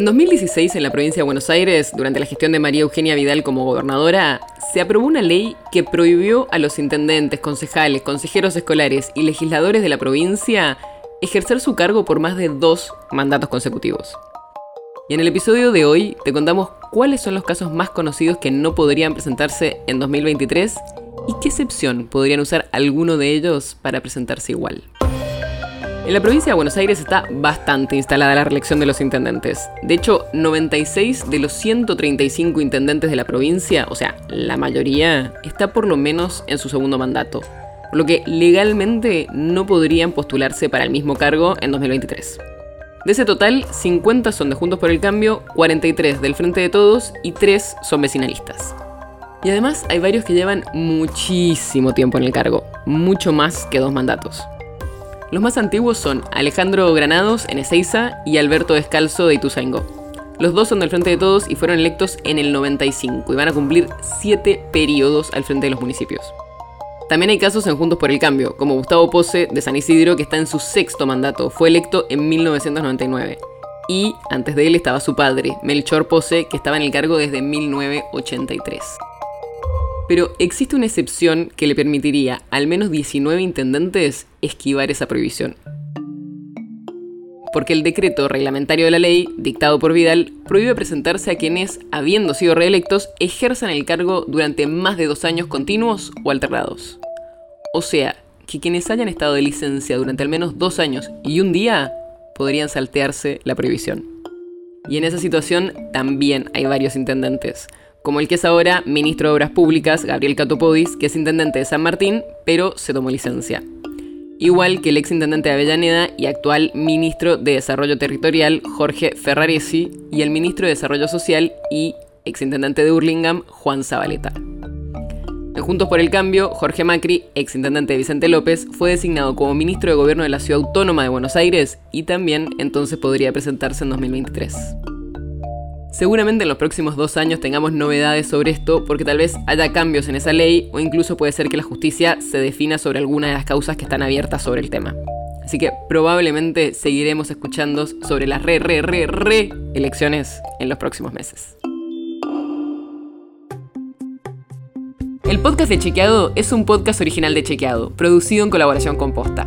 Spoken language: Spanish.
En 2016, en la provincia de Buenos Aires, durante la gestión de María Eugenia Vidal como gobernadora, se aprobó una ley que prohibió a los intendentes, concejales, consejeros escolares y legisladores de la provincia ejercer su cargo por más de dos mandatos consecutivos. Y en el episodio de hoy te contamos cuáles son los casos más conocidos que no podrían presentarse en 2023 y qué excepción podrían usar alguno de ellos para presentarse igual. En la provincia de Buenos Aires está bastante instalada la reelección de los intendentes. De hecho, 96 de los 135 intendentes de la provincia, o sea, la mayoría, está por lo menos en su segundo mandato, por lo que legalmente no podrían postularse para el mismo cargo en 2023. De ese total, 50 son de Juntos por el Cambio, 43 del Frente de Todos y 3 son vecinalistas. Y además hay varios que llevan muchísimo tiempo en el cargo, mucho más que dos mandatos. Los más antiguos son Alejandro Granados en Ezeiza y Alberto Descalzo de Ituzaingó. Los dos son del Frente de Todos y fueron electos en el 95 y van a cumplir siete periodos al frente de los municipios. También hay casos en Juntos por el Cambio, como Gustavo Pose de San Isidro, que está en su sexto mandato, fue electo en 1999. Y antes de él estaba su padre, Melchor Pose, que estaba en el cargo desde 1983 pero existe una excepción que le permitiría al menos 19 intendentes esquivar esa prohibición. Porque el decreto reglamentario de la ley, dictado por Vidal, prohíbe presentarse a quienes, habiendo sido reelectos, ejerzan el cargo durante más de dos años continuos o alternados. O sea, que quienes hayan estado de licencia durante al menos dos años y un día podrían saltearse la prohibición. Y en esa situación también hay varios intendentes, como el que es ahora ministro de Obras Públicas, Gabriel Catopodis, que es intendente de San Martín, pero se tomó licencia. Igual que el ex intendente de Avellaneda y actual ministro de Desarrollo Territorial, Jorge Ferraresi, y el ministro de Desarrollo Social y ex intendente de Hurlingham, Juan Zabaleta. Juntos por el Cambio, Jorge Macri, ex intendente de Vicente López, fue designado como ministro de Gobierno de la Ciudad Autónoma de Buenos Aires y también entonces podría presentarse en 2023. Seguramente en los próximos dos años tengamos novedades sobre esto porque tal vez haya cambios en esa ley o incluso puede ser que la justicia se defina sobre alguna de las causas que están abiertas sobre el tema. Así que probablemente seguiremos escuchando sobre las re, re, re, re elecciones en los próximos meses. El podcast de Chequeado es un podcast original de Chequeado, producido en colaboración con Posta.